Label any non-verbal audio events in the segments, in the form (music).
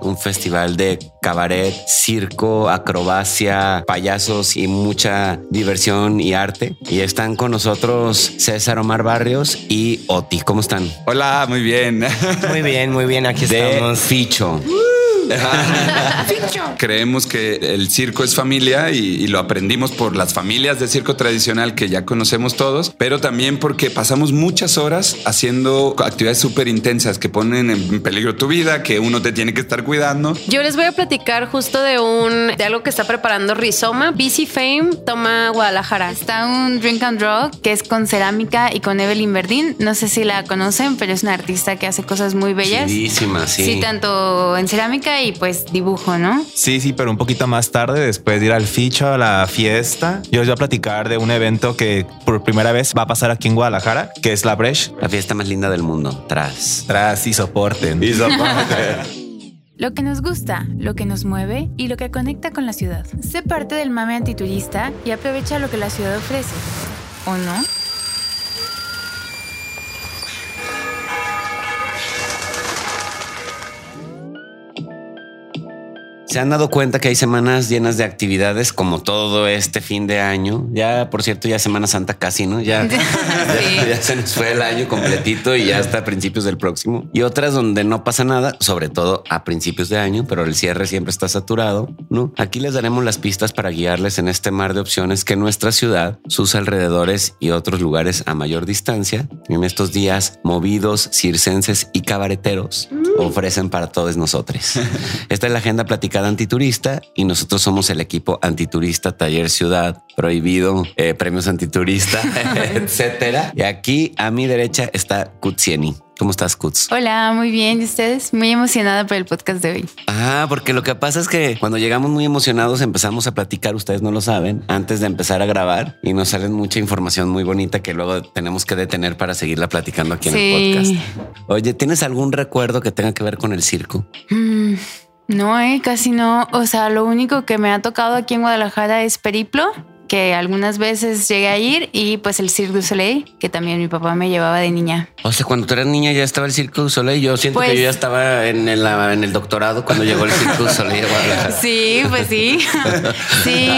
un festival de cabaret, circo, acrobacia, payasos y mucha diversión y arte. Y están con nosotros César Omar Barrios y Oti. ¿Cómo están? Hola, muy bien. Muy bien, muy bien. Aquí De estamos. Ficho. (laughs) Creemos que el circo es familia y, y lo aprendimos por las familias de circo tradicional que ya conocemos todos, pero también porque pasamos muchas horas haciendo actividades súper intensas que ponen en peligro tu vida, que uno te tiene que estar cuidando. Yo les voy a platicar justo de un de algo que está preparando Rizoma. BC Fame toma Guadalajara. Está un Drink and Draw que es con cerámica y con Evelyn Verdín. No sé si la conocen, pero es una artista que hace cosas muy bellas. Chidísima, sí. Sí, tanto en cerámica y pues dibujo, ¿no? Sí, sí, pero un poquito más tarde, después de ir al ficho, a la fiesta, yo les voy a platicar de un evento que por primera vez va a pasar aquí en Guadalajara, que es la Breche. La fiesta más linda del mundo. Tras. Tras y soporten. Y (laughs) Lo que nos gusta, lo que nos mueve y lo que conecta con la ciudad. Sé parte del mame antiturista y aprovecha lo que la ciudad ofrece. ¿O no? Se han dado cuenta que hay semanas llenas de actividades como todo este fin de año. Ya, por cierto, ya Semana Santa casi, ¿no? Ya, (laughs) ya, ya se nos fue el año completito y ya hasta principios del próximo. Y otras donde no pasa nada, sobre todo a principios de año, pero el cierre siempre está saturado, ¿no? Aquí les daremos las pistas para guiarles en este mar de opciones que nuestra ciudad, sus alrededores y otros lugares a mayor distancia, en estos días movidos, circenses y cabareteros, ofrecen para todos nosotros. (laughs) Esta es la agenda platicada antiturista y nosotros somos el equipo antiturista Taller Ciudad Prohibido, eh, premios antiturista, (laughs) etcétera. Y aquí a mi derecha está Kutsieni. ¿Cómo estás, Kuts? Hola, muy bien. ¿Y ustedes? Muy emocionada por el podcast de hoy. Ah, porque lo que pasa es que cuando llegamos muy emocionados empezamos a platicar, ustedes no lo saben, antes de empezar a grabar y nos salen mucha información muy bonita que luego tenemos que detener para seguirla platicando aquí en Sí. el podcast. Oye, ¿tienes algún recuerdo que tenga que ver con el circo? Mm, no, eh, casi no. O sea, lo único que me ha tocado aquí en Guadalajara es Periplo, que algunas veces llegué a ir, y pues el Cirque du Soleil, que también mi papá me llevaba de niña. O sea, cuando tú eras niña ya estaba el Circo du Soleil. Yo siento Pues- que yo ya estaba en el, en el doctorado cuando llegó el Circo du Soleil a Guadalajara. Sí, pues sí. (laughs) Sí.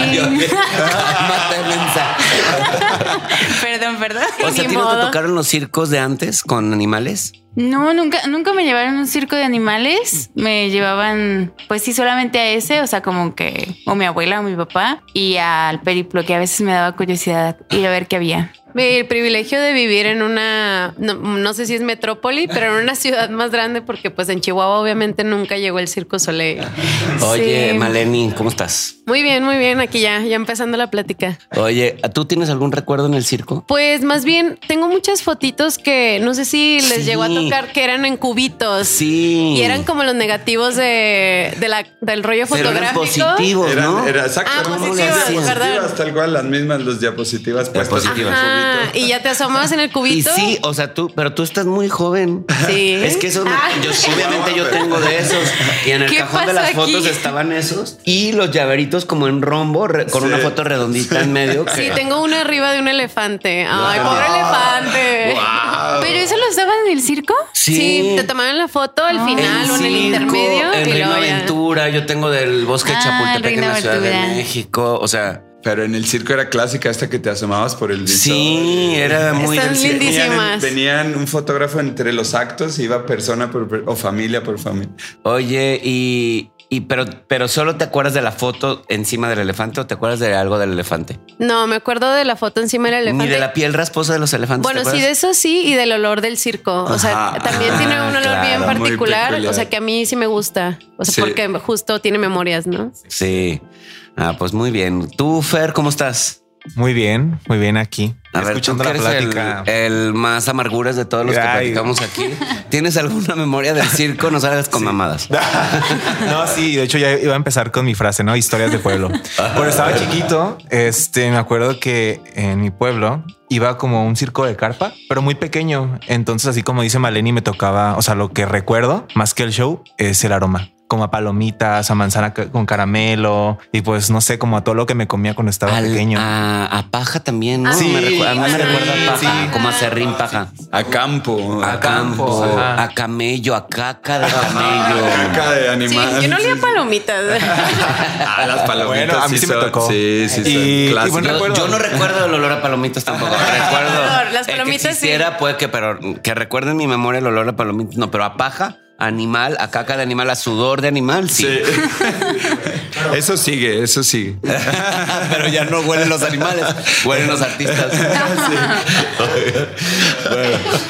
Perdón, perdón. O sea, ¿a ti no te tocaron los circos de antes con animales? No, nunca, nunca me llevaron a un circo de animales. Me llevaban, pues sí, solamente a ese, o sea, como que, o mi abuela o mi papá, y al periplo, que a veces me daba curiosidad ir a ver qué había. El privilegio de vivir en una, no, no sé si es metrópoli, pero en una ciudad más grande, porque pues en Chihuahua obviamente nunca llegó el Circo Soleil. Oye, Sí. Maleni, ¿cómo estás? Muy bien, muy bien. Aquí ya, ya empezando la plática. Oye, ¿tú tienes algún recuerdo en el circo? Pues más bien tengo muchas fotitos que no sé si les Sí. llegó a tocar que eran en cubitos. Sí. Y eran como los negativos de, de la, del rollo Pero eran fotográfico. positivos, ¿no? era exacto. Ah, eran positivas, tal cual, las mismas, los diapositivas puestas Diapositivas. Ajá, cubito. y ya te asomabas en el Y cubito. sí, o sea, tú, pero tú estás muy joven. Sí. Es que eso, me- Ah. yo, obviamente yo tengo de esos. Y en el ¿Qué cajón de las fotos estaban esos y los llaveritos como en rombo, re- con Sí. una foto redondita en medio. que- Sí, tengo uno arriba de un elefante. Ay, Wow. pobre elefante. ¿Pero eso lo usaban en el circo? Sí. Sí, te tomaban la foto al Ah. final o en el intermedio. En Reino. Aventura, yo tengo del bosque de Ah, Chapultepec en la Ciudad de. México. O sea, Pero en el circo era clásica esta que te asomabas por el visor. sí, era muy Están del lindísimas. Venían, venían un fotógrafo entre los actos, iba persona por, o familia por familia. Oye, y, y pero, pero solo te acuerdas de la foto encima del elefante o te acuerdas de algo del elefante? No, me acuerdo de la foto encima del elefante. Ni de la piel rasposa de los elefantes. Bueno, ¿te sí, de eso sí, y del olor del circo. O sea, Ajá. también tiene un olor Claro, bien muy particular. O sea, que a mí sí me gusta. O sea, Sí. porque justo tiene memorias, ¿no? Sí. Ah, pues muy bien. Tú, Fer, ¿cómo estás? Muy bien, muy bien aquí. A ver, tú escuchando la el- plática. El, más amarguras de todos los que Ay. platicamos aquí. ¿Tienes alguna memoria del circo? No salgas con mamadas. (laughs) No, sí, de hecho ya iba a empezar con mi frase, ¿no? Historias de pueblo. (laughs) Cuando estaba chiquito, este, me acuerdo que en mi pueblo iba como un circo de carpa, pero muy pequeño. Entonces, así como dice Maleni, me tocaba, o sea, lo que recuerdo más que el show es el aroma. Como a palomitas, a manzana con caramelo y pues no sé, como a todo lo que me comía cuando estaba pequeño. A, paja también, ¿no? Sí, me recuerda, a mí me recuerda a paja, como a serrín paja. A campo. A, campo, a camello, a caca de camello. (laughs) caca de animal. Sí, yo no leía palomitas. (laughs) ah, las palomitas. Bueno, a mí sí, me tocó. Sí, sí, y, sí. yo, yo, no recuerdo el olor a palomitas tampoco. (laughs) recuerdo. Las palomitas que quisiera, puede que, pero que recuerde en mi memoria el olor a palomitas. No, pero a paja animal, a caca de animal, a sudor de animal, sí. (laughs) eso sigue, eso sigue. Pero ya no huelen los animales, huelen los artistas. (laughs)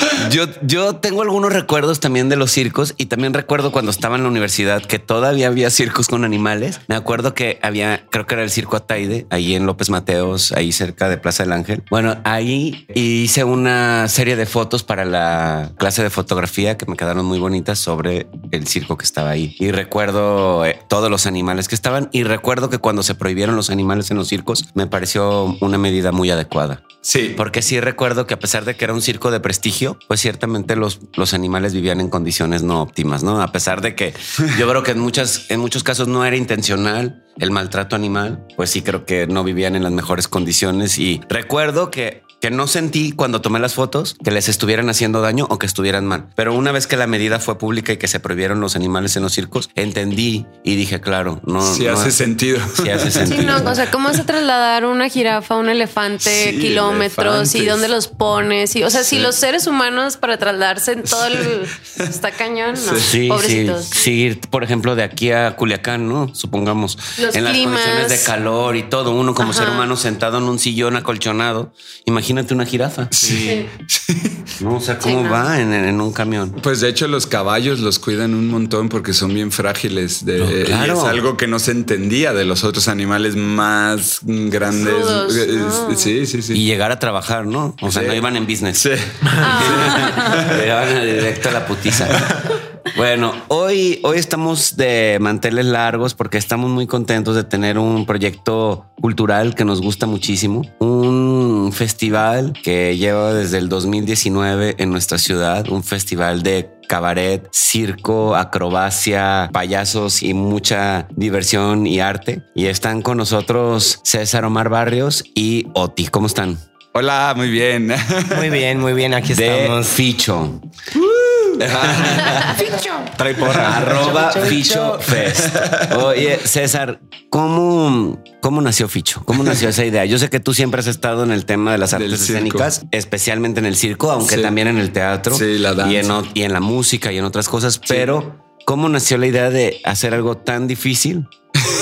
(laughs) yo, yo tengo algunos recuerdos también de los circos y también recuerdo cuando estaba en la universidad que todavía había circos con animales. Me acuerdo que había, creo que era el circo Ataide, ahí en López Mateos, ahí cerca de Plaza del Ángel. Bueno, ahí hice una serie de fotos para la clase de fotografía que me quedaron muy bonitas sobre el circo que estaba ahí. Y recuerdo eh, todos los animales que estaban y recuerdo que cuando se prohibieron los animales en los circos me pareció una medida muy adecuada. Sí. Porque sí recuerdo que a pesar de que era un circo de prestigio, pues ciertamente los, los animales vivían en condiciones no óptimas, ¿no? A pesar de que yo creo que en, muchas, en muchos casos no era intencional el maltrato animal, pues sí creo que no vivían en las mejores condiciones. Y recuerdo que que no sentí cuando tomé las fotos que les estuvieran haciendo daño o que estuvieran mal. Pero una vez que la medida fue pública y que se prohibieron los animales en los circos, entendí y dije, claro, no. Sí hace sentido. Sí hace sentido. Sí, no, o sea, ¿cómo vas a trasladar una jirafa, un elefante, kilómetros y dónde los pones? Y, o sea, si los seres humanos para trasladarse en todo el... Está cañón, ¿no? Sí, Pobrecitos. sí. por ejemplo, de aquí a Culiacán, ¿no? Supongamos. en las condiciones de calor y todo, uno como ser humano sentado en un sillón acolchonado. Imagínate imagínate una jirafa. Sí. No, o sea, ¿cómo va en, un camión? Pues de hecho los caballos los cuidan un montón porque son bien frágiles. De, es algo que no se entendía de los otros animales más grandes. Eh, sí, sí, sí. Y llegar a trabajar, ¿no? O sea, no iban en business. Sí. (laughs) Iban directo a la putiza. (laughs) Bueno, hoy, hoy estamos de manteles largos porque estamos muy contentos de tener un proyecto cultural que nos gusta muchísimo. Un festival que lleva desde el 2019 en nuestra ciudad, un festival de cabaret, circo, acrobacia, payasos y mucha diversión y arte. Y están con nosotros César Omar Barrios y Oti. ¿Cómo están? Hola, muy bien. Muy bien, muy bien. Aquí estamos. Ficho. Ficho. Trae porra. Arroba Ficho Fest. Oye, César, ¿cómo, ¿cómo nació Ficho? ¿Cómo nació esa idea? Yo sé que tú siempre has estado en el tema de las artes escénicas, especialmente en el circo, aunque también en el teatro. Sí, la danza. Y en, y en la música y en otras cosas, pero ¿cómo nació la idea de hacer algo tan difícil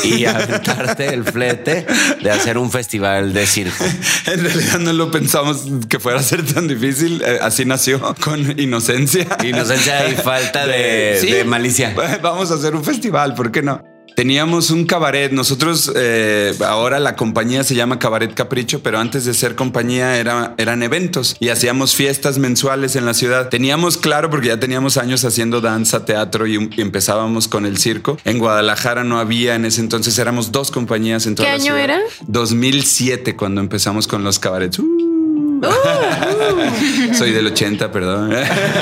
y aventarte el flete de hacer un festival de circo. (laughs) En realidad no lo pensamos que fuera a ser tan difícil. Eh, así nació con inocencia. Inocencia y falta (laughs) de, de malicia. (laughs) Vamos a hacer un festival, ¿por qué no? Teníamos un cabaret. Nosotros eh, ahora la compañía se llama Cabaret Capricho, pero antes de ser compañía era, eran eventos y hacíamos fiestas mensuales en la ciudad. Teníamos claro, porque ya teníamos años haciendo danza, teatro y, empezábamos con el circo. En Guadalajara no había en ese entonces, éramos dos compañías en toda ¿Qué año era? 2007 cuando empezamos con los cabarets. Uh. Uh. Soy del 80, perdón.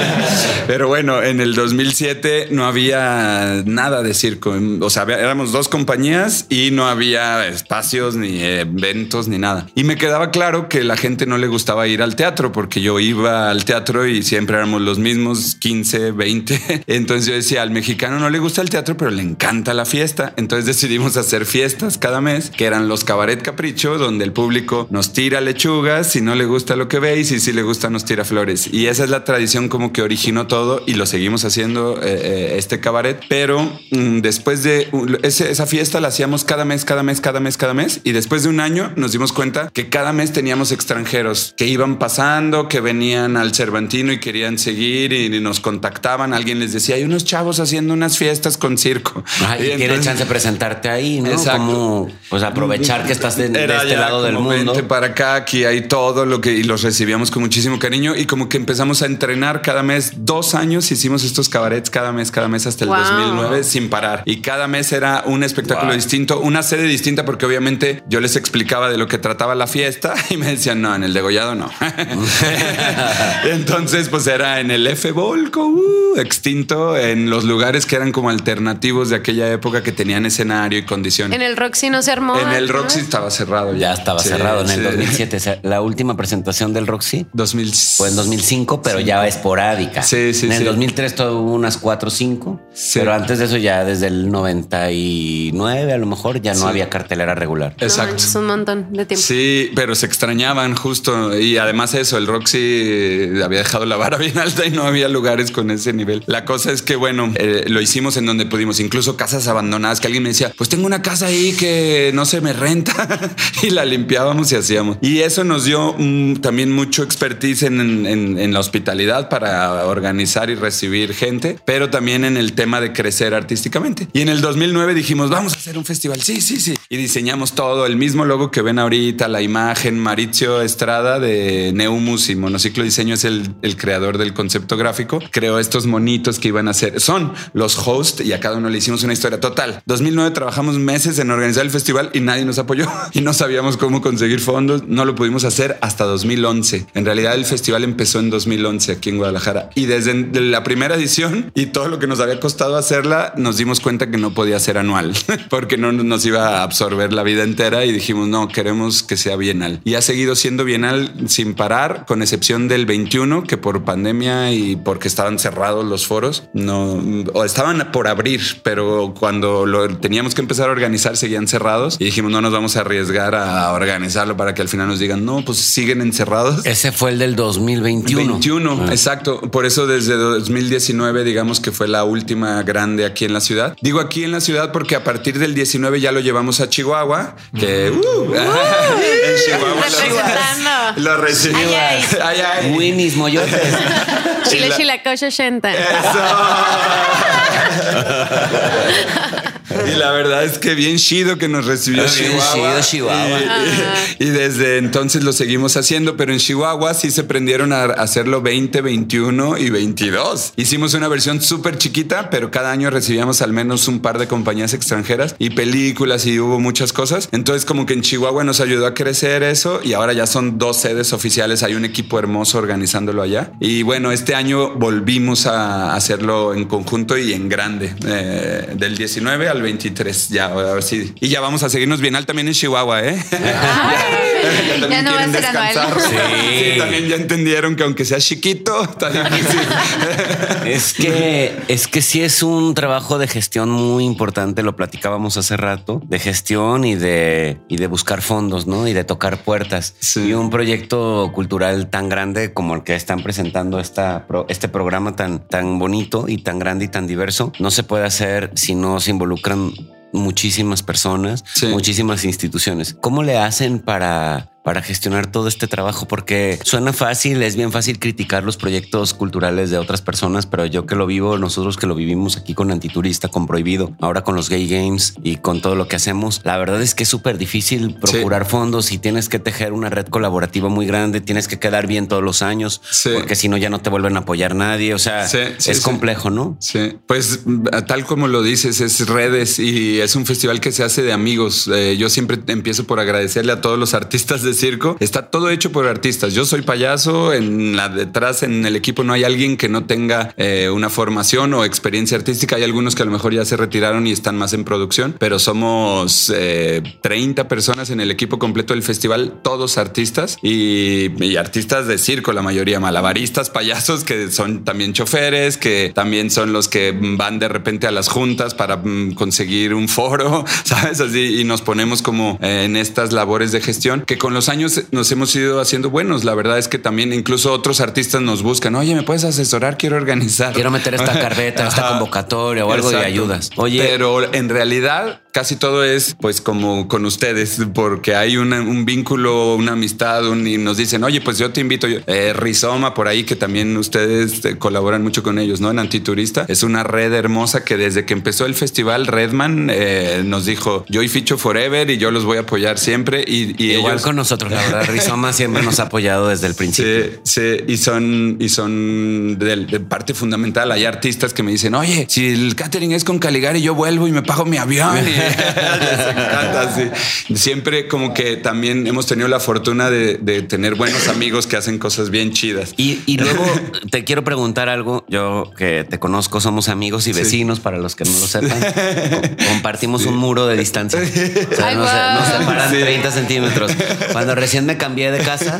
(laughs) Pero bueno, en el 2007 no había nada de circo. O sea, éramos dos compañías y no había espacios ni eventos ni nada. Y me quedaba claro que la gente no le gustaba ir al teatro porque yo iba al teatro y siempre éramos los mismos 15, 20. (laughs) Entonces yo decía, al mexicano no le gusta el teatro, pero le encanta la fiesta. Entonces decidimos hacer fiestas cada mes, que eran los cabaret capricho, donde el público nos tira lechugas. Si no le gusta lo que veis y si le gusta nos tira flores. Y esa es la tradición como que originó todo y lo seguimos haciendo eh, eh, este cabaret. Pero mm, después de esa fiesta la hacíamos cada mes, cada mes, cada mes, cada mes. Y después de un año nos dimos cuenta que cada mes teníamos extranjeros que iban pasando, que venían al Cervantino y querían seguir y nos contactaban. Alguien les decía, hay unos chavos haciendo unas fiestas con circo. y, tiene chance de presentarte ahí, ¿no? Como, pues aprovechar que estás de, este lado del mundo. para acá, aquí hay todo lo que y los recibíamos con muchísimo cariño y como que empezamos a entrenar cada mes, dos años hicimos estos cabarets cada mes, cada mes hasta el 2009 sin parar y cada mes era un espectáculo distinto, una sede distinta porque obviamente yo les explicaba de lo que trataba la fiesta (laughs) y me decían, no, en el degollado no. (laughs) Entonces pues era en el F Volco, uh, extinto, en los lugares que eran como alternativos de aquella época que tenían escenario y condiciones. En el Roxy no se armó. En el Roxy estaba cerrado. Ya estaba cerrado en el 2007. la última presentación del Roxy 2000... fue en 2005, pero ya esporádica. Sí, sí, En el 2003 tuvo unas 4 o 5, pero antes de eso ya desde el 99 a lo mejor ya no había cartelera regular. Exacto. es un montón de tiempo. Sí, pero se extrañaban justo. Y además eso, el Roxy había dejado la vara bien alta y no había lugares con ese nivel. La cosa es que, bueno, eh, lo hicimos en donde pudimos, incluso casas abandonadas, que alguien me decía, pues tengo una casa ahí que no se me renta (laughs) y la limpiábamos y hacíamos. Y eso nos dio también mucho expertise en, en, la hospitalidad para organizar y recibir gente, pero también en el tema de crecer artísticamente. Y en el 2009 dijimos, vamos a hacer un festival. Sí, sí, sí. Y diseñamos todo, el mismo logo que ven ahorita, la imagen, Maricio Estrada de Neumus y Monociclo Diseño es el, el creador del concepto gráfico. Creó estos monitos que iban a ser, son los hosts y a cada uno le hicimos una historia total. 2009 trabajamos meses en organizar el festival y nadie nos apoyó (laughs) y no sabíamos cómo conseguir fondos. No lo pudimos hacer hasta 2011. En realidad el festival empezó en 2011 aquí en Guadalajara y desde la primera edición y todo lo que nos había costado hacerla, nos dimos cuenta que no podía ser anual (laughs) porque no nos iba a absorber la vida entera y dijimos, no, queremos que sea bienal. Y ha seguido siendo bienal sin parar, con excepción del 21, que por pandemia y porque estaban cerrados los foros, no, o estaban por abrir, pero cuando lo teníamos que empezar a organizar seguían cerrados y dijimos, no nos vamos a arriesgar a organizarlo para que al final nos digan, no, pues siguen encerrados. Ese fue el del 2021. 21, ah. exacto. Por eso desde 2019, digamos que fue la última grande aquí en la ciudad. Digo aquí en la ciudad porque a partir del 19 ya lo llevamos a Chihuahua, que uh, uh, (laughs) en Chihuahua lo, lo recibimos. Ay, ay. Winnie's Moyotes. (laughs) Chile, Chilacoche 80. Eso. (laughs) y la verdad es que bien chido que nos recibió Chihuahua. Chihuahua. Y, desde entonces lo seguimos haciendo, pero en Chihuahua sí se prendieron a hacerlo 20, 21 y 22. Hicimos una versión súper chiquita, pero cada año recibíamos al menos un par de compañías extranjeras y películas y hubo muchas cosas. Entonces como que en Chihuahua nos ayudó a crecer eso y ahora ya son dos sedes oficiales. Hay un equipo hermoso organizándolo allá. Y bueno, este año volvimos a hacerlo en conjunto y en grande, eh, del 19 al 23. Ya, a ver si. Y ya vamos a seguirnos bien al también en Chihuahua, ¿eh? (laughs) ya, no va a ser anual. Sí. también ya entendieron que aunque sea chiquito, está difícil. (laughs) (laughs) es que es que sí es un trabajo de gestión muy importante. Lo platicábamos hace rato de gestión y de y de buscar fondos, ¿no? Y de tocar puertas. Y un proyecto cultural tan grande como el que están presentando esta, este programa tan, tan bonito y tan grande y tan diverso, no se puede hacer si no se involucran muchísimas personas, muchísimas instituciones. ¿Cómo le hacen para para gestionar todo este trabajo? Porque suena fácil, es bien fácil criticar los proyectos culturales de otras personas, pero yo que lo vivo, nosotros que lo vivimos aquí con Antiturista, con Prohibido, ahora con los Gay Games y con todo lo que hacemos, la verdad es que es súper difícil procurar fondos y tienes que tejer una red colaborativa muy grande, tienes que quedar bien todos los años, porque si no ya no te vuelven a apoyar nadie, o sea, es complejo, ¿no? Sí, pues tal como lo dices, es redes y es un festival que se hace de amigos. Eh, yo siempre empiezo por agradecerle a todos los artistas de circo, está todo hecho por artistas. Yo soy payaso, en la detrás en el equipo no hay alguien que no tenga eh, una formación o experiencia artística. Hay algunos que a lo mejor ya se retiraron y están más en producción, pero somos 30 eh, personas en el equipo completo del festival, todos artistas y, artistas de circo, la mayoría malabaristas, payasos que son también choferes, que también son los que van de repente a las juntas para mm, conseguir un foro, (laughs) sabes así y nos ponemos como eh, en estas labores de gestión que con los años nos hemos ido haciendo buenos. La verdad es que también incluso otros artistas nos buscan. Oye, ¿me puedes asesorar? Quiero organizar. Quiero meter esta (laughs) carpeta, esta convocatoria o algo de ayudas. Oye. Pero en realidad casi todo es pues como con ustedes, porque hay un vínculo, una amistad, y nos dicen, oye, pues yo te invito, eh, Rizoma por ahí, que también ustedes eh, colaboran mucho con ellos, ¿no? En Antiturista. Es una red hermosa que desde que empezó el festival, Redman eh, nos dijo, yo y Ficho Forever y yo los voy a apoyar siempre. Y, Igual con nosotros, la verdad, Rizoma siempre nos ha apoyado desde el principio. Sí, sí, y son, y son de, parte fundamental. Hay artistas que me dicen, oye, si el catering es con Caligari, yo vuelvo y me pago mi avión. Y les encanta, sí. Siempre como que también hemos tenido la fortuna de, tener buenos amigos que hacen cosas bien chidas. Y, (laughs) luego te quiero preguntar algo. Yo que te conozco, somos amigos y vecinos, para los que no lo sepan. (laughs) Compartimos un muro de distancia. O sea, nos, separan 30 centímetros. Cuando recién me cambié de casa,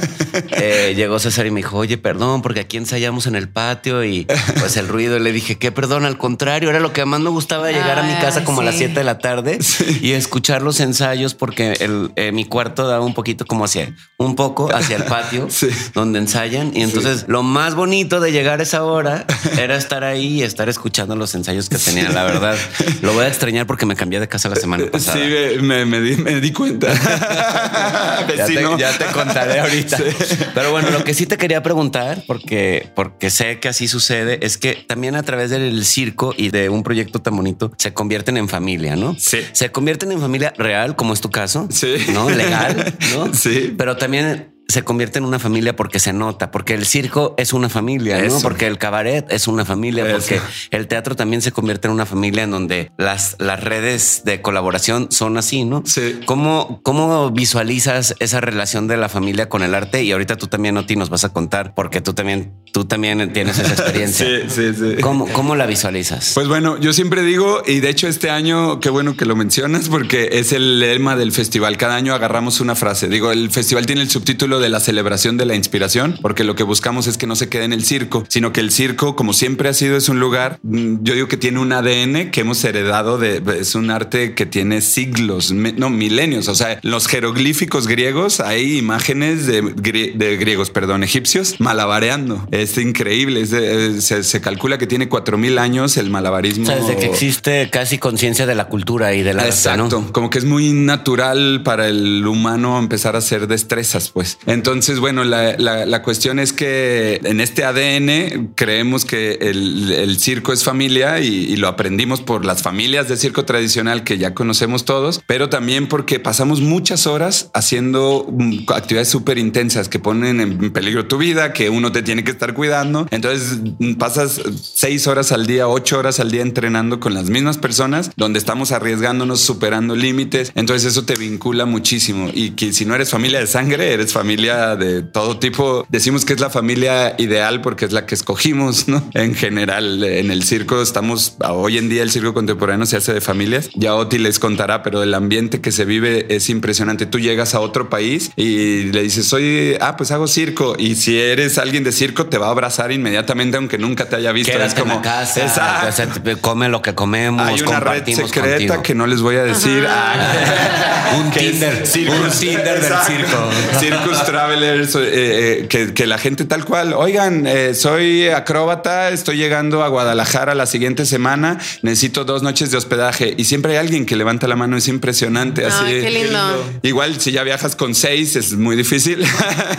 eh, llegó César y me dijo, oye, perdón, porque aquí ensayamos en el patio y pues el ruido. Le dije, ¿qué perdón? Al contrario, era lo que más me gustaba llegar a mi casa como a las 7 de la tarde (laughs) y escuchar los ensayos porque el, eh, mi cuarto daba un poquito como hacia un poco hacia el patio (laughs) donde ensayan. Y entonces lo más bonito de llegar a esa hora era estar ahí y estar escuchando los ensayos que tenían. La verdad, lo voy a extrañar porque me cambié de casa la semana pasada. Sí, me, di, cuenta. (laughs) ya, te, contaré ahorita. Pero bueno, lo que sí te quería preguntar, porque, porque sé que así sucede, es que también a través del circo y de un proyecto tan bonito se convierten en familia, ¿no? Sí. Se convierten en familia real, como es tu caso. Sí. ¿No? Legal, ¿no? (laughs) Sí. Pero también se convierte en una familia porque se nota, porque el circo es una familia, ¿no? Porque el cabaret es una familia, porque el teatro también se convierte en una familia en donde las, las redes de colaboración son así, ¿no? Sí. ¿Cómo, ¿Cómo visualizas esa relación de la familia con el arte? Y ahorita tú también, Oti, nos vas a contar, porque tú también, tú también tienes esa experiencia. (laughs) sí, sí, sí. ¿Cómo, ¿Cómo la visualizas? Pues bueno, yo siempre digo, y de hecho este año, qué bueno que lo mencionas, porque es el lema del festival. Cada año agarramos una frase. Digo, el festival tiene el subtítulo de la celebración de la inspiración, porque lo que buscamos es que no se quede en el circo, sino que el circo, como siempre ha sido, es un lugar, mm, yo digo que tiene un ADN que hemos heredado de, es un arte que tiene siglos, no, milenios. O sea, los jeroglíficos griegos, hay imágenes de, griegos, perdón, egipcios, malabareando. Es increíble. se, calcula que tiene cuatro mil años el malabarismo. O sea, desde que existe casi conciencia de la cultura y de la Exacto. Como que es muy natural para el humano empezar a hacer destrezas, pues. Entonces, bueno, la, cuestión es que en este ADN creemos que el, circo es familia y, lo aprendimos por las familias de circo tradicional que ya conocemos todos, pero también porque pasamos muchas horas haciendo mm, actividades súper intensas que ponen en peligro tu vida, que uno te tiene que estar cuidando. Entonces mm, pasas seis horas al día, ocho horas al día entrenando con las mismas personas, donde estamos arriesgándonos, superando límites. Entonces eso te vincula muchísimo y que si no eres familia de sangre, eres familia de todo tipo. Decimos que es la familia ideal porque es la que escogimos, ¿no? En general, en el circo estamos, hoy en día el circo contemporáneo se hace de familias. Ya Oti les contará, pero el ambiente que se vive es impresionante. Tú llegas a otro país y le dices, soy, ah, pues hago circo. Y si eres alguien de circo, te va a abrazar inmediatamente, aunque nunca te haya visto. es como, casa, come lo que comemos. Hay una red secreta que no les voy a decir. Ah, (laughs) un Tinder, un Tinder del circo. Circus Travelers eh, eh, que, la gente tal cual, oigan, eh, soy acróbata, estoy llegando a Guadalajara la siguiente semana, necesito dos noches de hospedaje y siempre hay alguien que levanta la mano, es impresionante. Así, qué lindo. Igual si ya viajas con seis es muy difícil.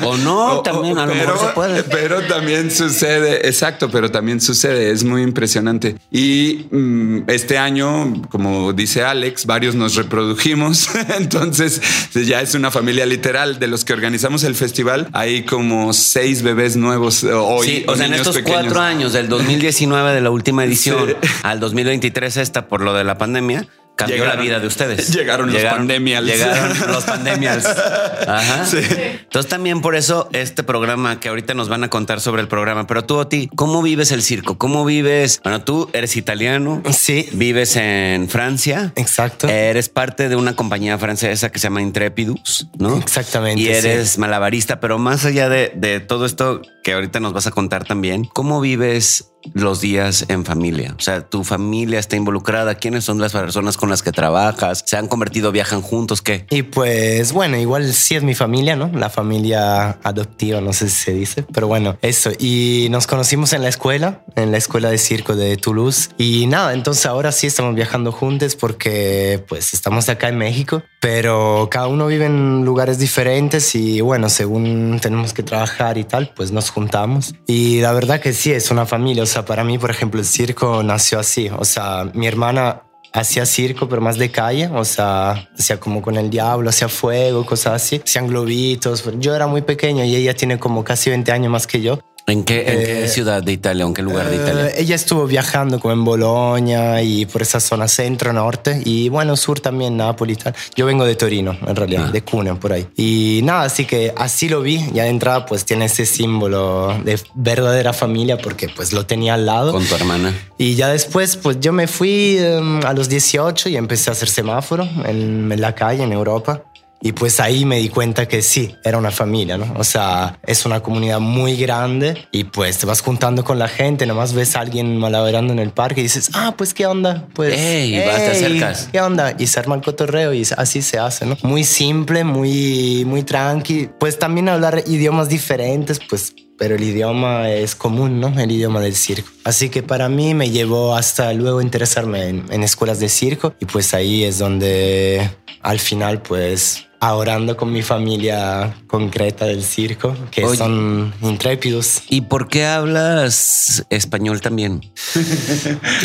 O no, (laughs) también a lo pero, mejor se puede. Pero también sucede, exacto, pero también sucede, es muy impresionante. Y mm, este año, como dice Alex, varios nos reprodujimos, (laughs) entonces ya es una familia literal de los que organizamos el festival hay como seis bebés nuevos eh, hoy. Sí, o, sea, en estos cuatro años, del 2019 de la última edición (laughs) al 2023 esta por lo de la pandemia, cambió la vida de ustedes. (laughs) Llegaron, los pandemials. Llegaron los pandemials. (laughs) Ajá. Sí. Entonces también por eso este programa que ahorita nos van a contar sobre el programa, pero tú, Oti, ¿cómo vives el circo? ¿Cómo vives? Bueno, tú eres italiano. Sí. Vives en Francia. Exacto. Eres parte de una compañía francesa que se llama Intrepidus, ¿no? Exactamente. Y eres malabarista, pero más allá de, de todo esto que ahorita nos vas a contar también. ¿Cómo vives los días en familia? O sea, tu familia está involucrada. ¿Quiénes son las personas con las que trabajas? ¿Se han convertido, viajan juntos? ¿Qué? Y pues bueno, igual sí es mi familia, ¿no? La familia adoptiva, no sé si se dice, pero bueno, eso. Y nos conocimos en la escuela, en la escuela de circo de Toulouse. Y nada, entonces ahora sí estamos viajando juntos porque pues estamos acá en México, pero cada uno vive en lugares diferentes y bueno, según tenemos que trabajar y tal, pues nos juntamos. Y la verdad que sí, es una familia. O sea, para mí, por ejemplo, el circo nació así. O sea, mi hermana hacía circo, pero más de calle, o sea, hacía como con el diablo, hacía fuego, cosas así, hacían globitos. Yo era muy pequeño y ella tiene como casi 20 años más que yo. ¿En qué, en qué Eh, ciudad de Italia en qué lugar de Eh, Italia? ella estuvo viajando como en Bolonia y por esa zona centro, norte y bueno, sur también, Nápoles y tal. Yo vengo de Torino, en realidad, Ah. de Cuneo, por ahí. Y nada, así que así lo vi. Ya de entrada, pues tiene ese símbolo de verdadera familia porque pues lo tenía al lado. Con tu hermana. Y ya después, pues yo me fui em, a los 18 y empecé a hacer semáforo en, en la calle, en Europa. Y pues ahí me di cuenta que sí, era una familia, ¿no? O sea, es una comunidad muy grande y pues te vas juntando con la gente, nomás ves a alguien malabarando en el parque y dices, ah, pues qué onda, pues... Ey, vas, te ey, acercas. ¿Qué onda? Y se arma el cotorreo y así se hace, ¿no? Muy simple, muy, muy tranqui. Pues también hablar idiomas diferentes, pues pero el idioma es común, ¿no? El idioma del circo. Así que para mí me llevó hasta luego interesarme en, escuelas de circo y pues ahí es donde al final pues ahorrando con mi familia concreta del circo, que Oye. son intrépidos. ¿Y por qué hablas español también? (laughs)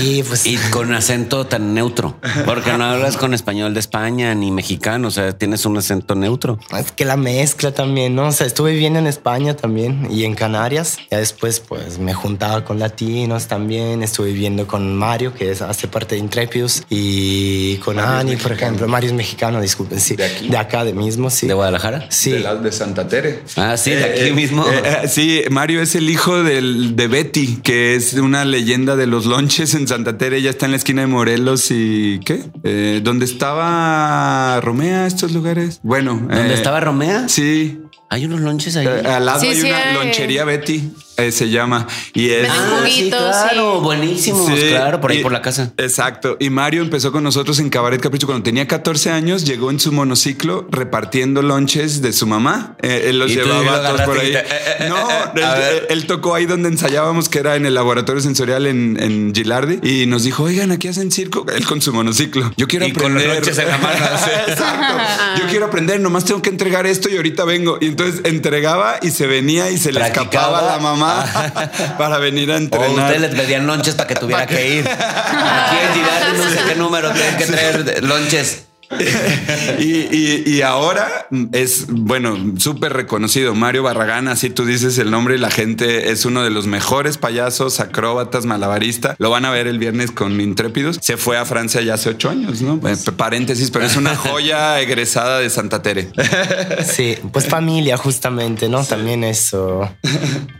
Y pues Y con acento tan neutro. Porque no hablas con español de España ni mexicano. O sea, tienes un acento neutro. Es que la mezcla también, ¿no? O sea, estuve viviendo en España también y en Canarias. Ya después, pues, me juntaba con latinos también. Estuve viviendo con Mario, que es, hace parte de Intrépidos, y con Ani, por ejemplo. Mario es mexicano, disculpen, sí. ¿De aquí? De acá, de mismo, sí. ¿De Guadalajara? Sí. De, la- de Santa Tere. Ah, sí, de aquí Eh, mismo. eh, eh, sí, Mario es el hijo del, de Betty, que es una leyenda de los lonches en Santa Tere. Ella está en la esquina de Morelos y ¿qué? Eh, donde estaba Romea, estos lugares. Bueno, ¿Dónde eh, estaba Romea? Sí. Hay unos lonches ahí. Eh, al lado Sí, hay sí una lonchería Betty, eh, se llama. Y es. Ah, sí, juguitos, claro, sí. claro, por ahí y- por la casa. Exacto. Y Mario empezó con nosotros en Cabaret Capricho cuando tenía 14 años. Llegó en su monociclo repartiendo lonches de su mamá. Eh, él los llevaba todos por ahí. te- eh, eh, no, (laughs) él, tocó ahí donde ensayábamos, que era en el laboratorio sensorial en, en Gilardi. Y nos dijo, oigan, aquí hacen circo. Él con su monociclo. Yo quiero Y con aprender. los lonches en la mano, (laughs) sí. Exacto. Yo quiero aprender, nomás tengo que entregar esto y ahorita vengo. Y entonces entregaba y se venía y se le escapaba a la mamá (laughs) para venir a O entrenar. ustedes les pedían lonches para que tuviera que ir. Aquí en no sé qué número tienen que traer (laughs) lonches. (laughs) y, y- y ahora es, bueno, súper reconocido. Mario Barragán, así tú dices el nombre y la gente es uno de los mejores payasos, acróbatas, malabarista. Lo van a ver el viernes con Intrépidos. Se fue a Francia ya hace ocho años, ¿no? Eh, paréntesis, pero es una (laughs) joya egresada de Santa Tere. (laughs) Sí, pues familia justamente, ¿no? También eso.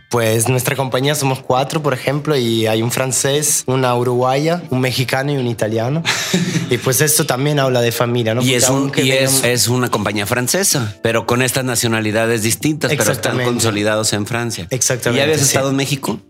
Pues nuestra compañía somos cuatro, por ejemplo, y hay un francés, una uruguaya, un mexicano y un italiano. Y pues esto también habla de familia, ¿no? Y, es, un, y es, es una compañía francesa, pero con estas nacionalidades distintas, pero están consolidados en Francia. Exactamente, ¿Y habías sí. estado en México?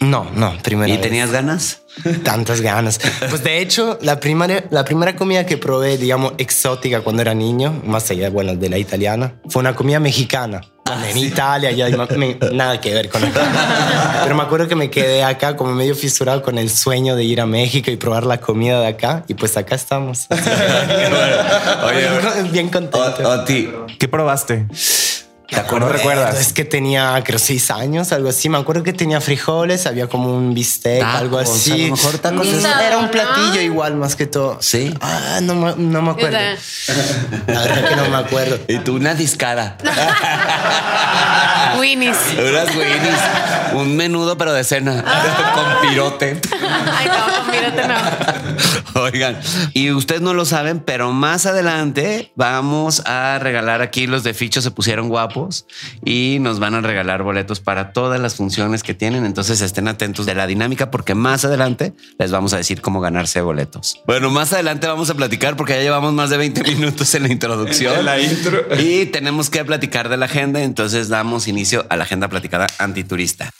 No, no, primero. ¿Y tenías ganas? tantas ganas. Pues de hecho, la primera, la primera comida que probé, digamos, exótica cuando era niño, más allá, bueno, de la italiana, fue una comida mexicana. Bueno, en Italia ya me- nada que ver con acá. (laughs) Pero me acuerdo que me quedé acá como medio fisurado con el sueño de ir a México y probar la comida de acá. Y pues acá estamos. (laughs) Oye, bien contento. Oti, ¿Qué probaste? ¿Te acuerdas? ¿No recuerdas? Es que tenía, creo, seis años, algo así. Me acuerdo que tenía frijoles, había como un bistec, Tacos, algo así. a lo mejor tacos. Era un ¿no? platillo igual, más que todo. Sí. Ah, no, me- no me acuerdo. La verdad que no me acuerdo. Y tú una discada. (laughs) Winnie's. Unas Winnie's. Un menudo, pero de cena. Con pirote. Ay, no, mírate, no. Oigan, y ustedes no lo saben, pero más adelante vamos a regalar aquí los de Ficho se pusieron guapos y nos van a regalar boletos para todas las funciones que tienen. Entonces estén atentos de la dinámica porque más adelante les vamos a decir cómo ganarse boletos. Bueno, más adelante vamos a platicar porque ya llevamos más de 20 (laughs) minutos en la introducción. la intro. Y tenemos que platicar de la agenda. Entonces damos inicio a la agenda platicada antiturista.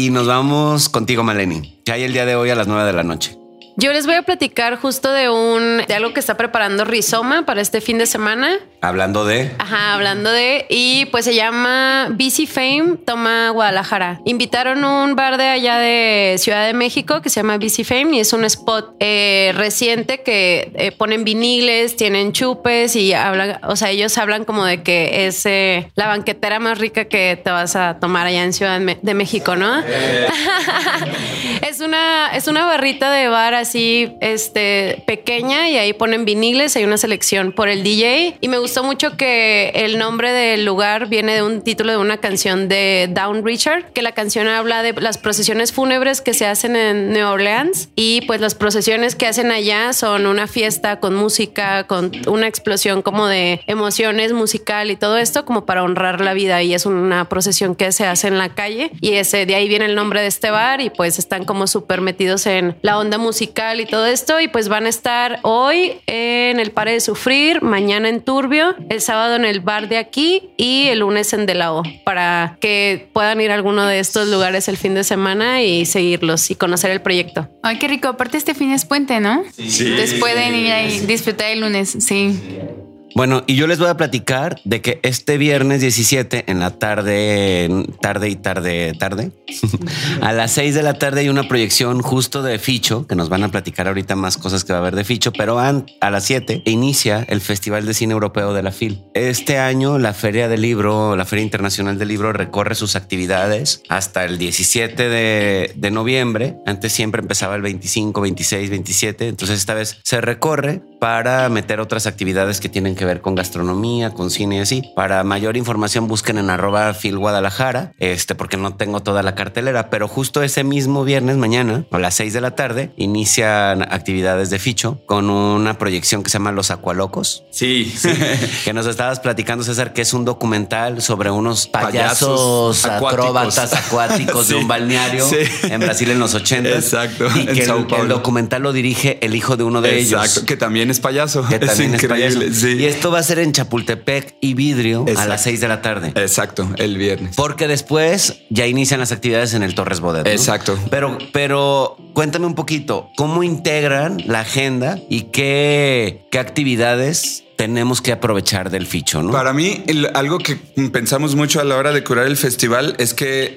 Y nos vamos contigo, Maleni, que hay el día de hoy a las 9 de la noche. Yo les voy a platicar justo de un de algo que está preparando Rizoma para este fin de semana. Hablando de. Ajá, hablando de. Y pues se llama BC Fame Toma Guadalajara. Invitaron un bar de allá de Ciudad de México que se llama BC Fame y es un spot eh, reciente que eh, ponen viniles, tienen chupes y hablan. O sea, ellos hablan como de que es eh, la banquetera más rica que te vas a tomar allá en Ciudad de México, ¿no? (laughs) es una es una barrita de bar así este, pequeña y ahí ponen viniles, hay una selección por el DJ y me gustó mucho que el nombre del lugar viene de un título de una canción de Down Richard, que la canción habla de las procesiones fúnebres que se hacen en New Orleans. Y pues las procesiones que hacen allá son una fiesta con música, con una explosión como de emociones musical y todo esto como para honrar la vida. Y es una procesión que se hace en la calle. Y ese de ahí viene el nombre de este bar y pues están como súper metidos en la onda musical y todo esto. Y pues van a estar hoy en el Pare de Sufrir, mañana en Turbio, el sábado en el bar de aquí y el lunes en Delao para que puedan ir a alguno de estos lugares el fin de semana y seguirlos y conocer el proyecto. Ay, qué rico. Aparte, este fin es puente, ¿no? Sí. Entonces pueden ir ahí disfrutar el lunes. Sí. Bueno, y yo les voy a platicar de que este viernes 17 en la tarde, tarde y tarde, tarde, (laughs) a las 6 de la tarde hay una proyección justo de Ficho, que nos van a platicar ahorita más cosas que va a haber de Ficho, pero a las 7 inicia el Festival de Cine Europeo de la FIL. Este año la Feria del Libro, la Feria Internacional del Libro recorre sus actividades hasta el 17 de, de noviembre. Antes siempre empezaba el 25, 26, 27, entonces esta vez se recorre para meter otras actividades que tienen que ver con gastronomía, con cine y así. Para mayor información busquen en arroba Phil Guadalajara, este, porque no tengo toda la cartelera, pero justo ese mismo viernes mañana a las 6 de la tarde inician actividades de Ficho con una proyección que se llama Los Acualocos. Sí. (laughs) que nos estabas platicando, César, que es un documental sobre unos payasos, acróbatas acuáticos de un (laughs) balneario en Brasil en los 80. Exacto. Y que el, documental lo dirige el hijo de uno de ellos. Exacto, que también es payaso. Que también es, payaso. Y esto va a ser en Chapultepec y Vidrio a las 6 de la tarde. Exacto, el viernes. Porque después ya inician las actividades en el Torres Bodet. Exacto. Pero, pero cuéntame un poquito, ¿cómo integran la agenda y qué, qué actividades tenemos que aprovechar del ficho, ¿no? Para mí, algo que pensamos mucho a la hora de curar el festival es que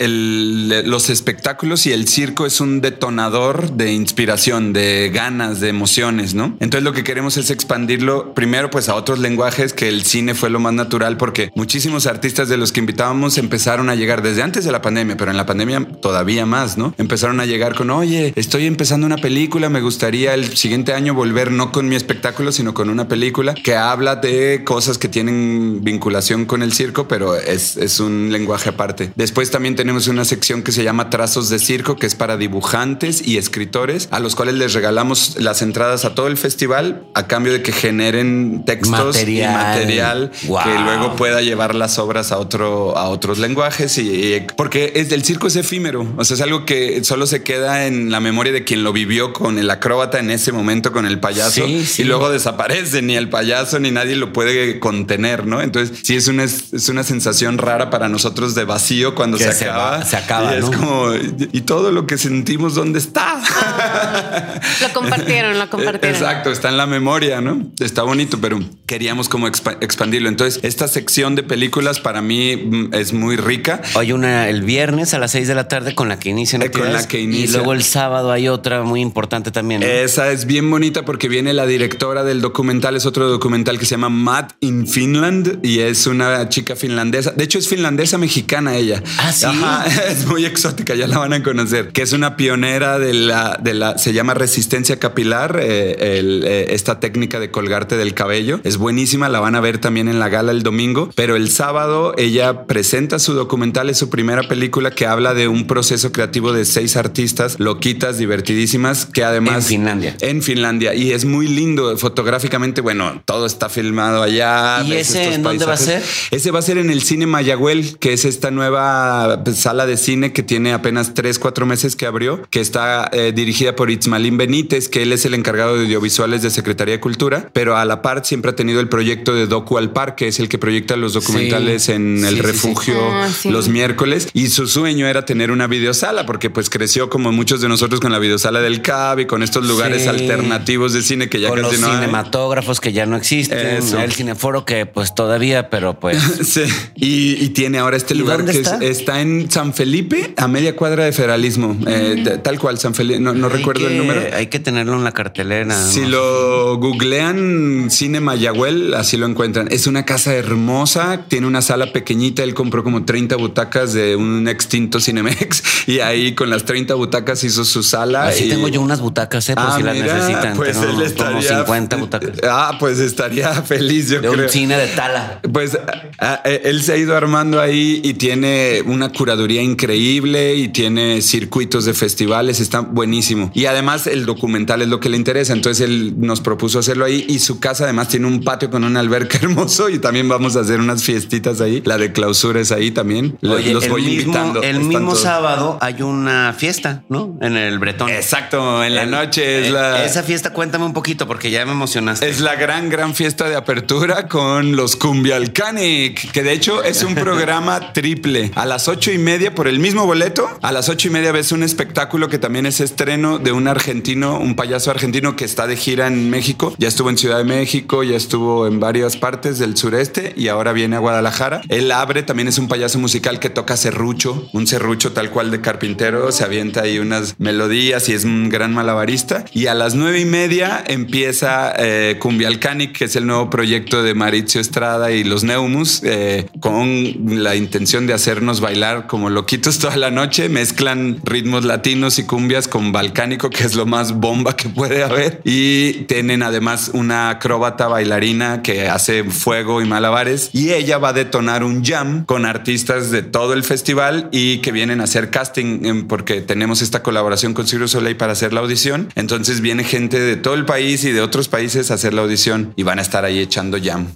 los espectáculos y el circo es un detonador de inspiración, de ganas, de emociones, ¿no? Entonces lo que queremos es expandirlo primero pues a otros lenguajes, que el cine fue lo más natural porque muchísimos artistas de los que invitábamos empezaron a llegar desde antes de la pandemia, pero en la pandemia todavía más, ¿no? Empezaron a llegar con, oye, estoy empezando una película, me gustaría el siguiente año volver no con mi espectáculo, sino con una película que ha habla de cosas que tienen vinculación con el circo, pero es, es, un lenguaje aparte. Después también tenemos una sección que se llama Trazos de Circo, que es para dibujantes y escritores, a los cuales les regalamos las entradas a todo el festival a cambio de que generen textos y material que luego pueda llevar las obras a, otro, a otros lenguajes. Y, porque es, el circo es efímero, o sea, es algo que solo se queda en la memoria de quien lo vivió con el acróbata en ese momento, con el payaso, y luego desaparece ni el payaso ni nadie lo puede contener, ¿no? Entonces, sí es una, es una sensación rara para nosotros de vacío cuando se, acaba. se acaba. Y es como, y todo lo que sentimos, ¿dónde está? Ah, lo compartieron, lo (laughs) compartieron. Exacto, está en la memoria, ¿no? Está bonito, pero queríamos como expandirlo. Entonces, esta sección de películas para mí mm, es muy rica. Hay una el viernes a las 6 de la tarde con la que inician eh, con la que inicia. Y luego el sábado hay otra muy importante también. Esa es bien bonita porque viene la directora del documental, es otro documental documental que se llama Mad in Finland y es una chica finlandesa. De hecho, es finlandesa mexicana ella. Ah, sí. (laughs) es muy exótica, ya la van a conocer. Que es una pionera de la, de la se llama resistencia capilar, eh, el, eh, esta técnica de colgarte del cabello. Es buenísima, la van a ver también en la gala el domingo. Pero el sábado ella presenta su documental, es su primera película que habla de un proceso creativo de seis artistas loquitas, divertidísimas, que además. En Finlandia. En Finlandia. Y es muy lindo fotográficamente. Bueno, todo está filmado allá. ¿Y ves ese estos en dónde va a ser? Ese va a ser en el cine Mayagüel, que es esta nueva pues, sala de cine que tiene apenas tres, cuatro meses que abrió, que está eh, dirigida por Itzmalín Benítez, que él es el encargado de audiovisuales de Secretaría de Cultura, pero a la par siempre ha tenido el proyecto de Docu al Par, que es el que proyecta los documentales en Sí, el sí, sí. refugio Ah, sí. los miércoles. Y su sueño era tener una videosala, porque pues creció como muchos de nosotros con la videosala del CAB y con estos lugares Sí. alternativos de cine que ya Con los casi no hay. cinematógrafos que ya no existen, Eso. el cineforo que pues todavía, pero pues (laughs) Sí, y, y tiene ahora este ¿Y lugar que está? es- está en San Felipe, a media cuadra de federalismo, eh, de- tal cual, San Felipe, no, recuerdo que- el número. Hay que tenerlo en la cartelera. Si ¿no? lo googlean Cine Mayagüel, así lo encuentran. Es una casa hermosa, tiene una sala pequeñita. Él compró como 30 butacas de un extinto Cinemex (laughs) y ahí con las 30 butacas hizo su sala. Así y- tengo yo unas butacas, eh, por Ah, si las necesitan. Pues él como estaría 50 butacas. Ah, pues estaría (laughs) feliz, yo De creo. un cine de tala. Pues ah, eh, él se ha ido armando ahí y tiene una curaduría increíble y tiene circuitos de festivales, está buenísimo. Y además el documental es lo que le interesa, entonces él nos propuso hacerlo ahí y su casa además tiene un patio con una alberca (laughs) hermoso y también vamos a hacer unas fiestitas ahí. La de clausura es ahí también. Oye, Los el voy mismo, invitando. el Están mismo todos. sábado hay una fiesta, ¿no? En el Bretón. Exacto, en la El- noche es eh, la... Esa fiesta, cuéntame un poquito porque ya me emocionaste. Es la gran, gran fiesta de apertura con los Cumbialcanic, que de hecho es un programa (laughs) triple. A las ocho y media, por el mismo boleto, a las ocho y media ves un espectáculo que también es estreno de un argentino, un payaso argentino que está de gira en México. Ya estuvo en Ciudad de México, ya estuvo en varias partes del sureste y ahora viene a Guadalajara. Él abre, también es un payaso musical que toca serrucho, un serrucho tal cual de carpintero, se avienta ahí unas melodías y es un gran malabarista. Y a las nueve y media empieza eh, Cumbialcanic, que es el nuevo proyecto de Mauricio Estrada y los Neumus, eh, con la intención de hacernos bailar como loquitos toda la noche. Mezclan ritmos latinos y cumbias con balcánico, que es lo más bomba que puede haber. Y tienen además una acróbata bailarina que hace fuego y malabares. Y ella va a detonar un jam con artistas de todo el festival y que vienen a hacer casting em, porque tenemos esta colaboración con du Soleil para hacer la audición. Entonces viene gente de todo el país y de otros países a hacer la audición y van a estar ahí echando jam.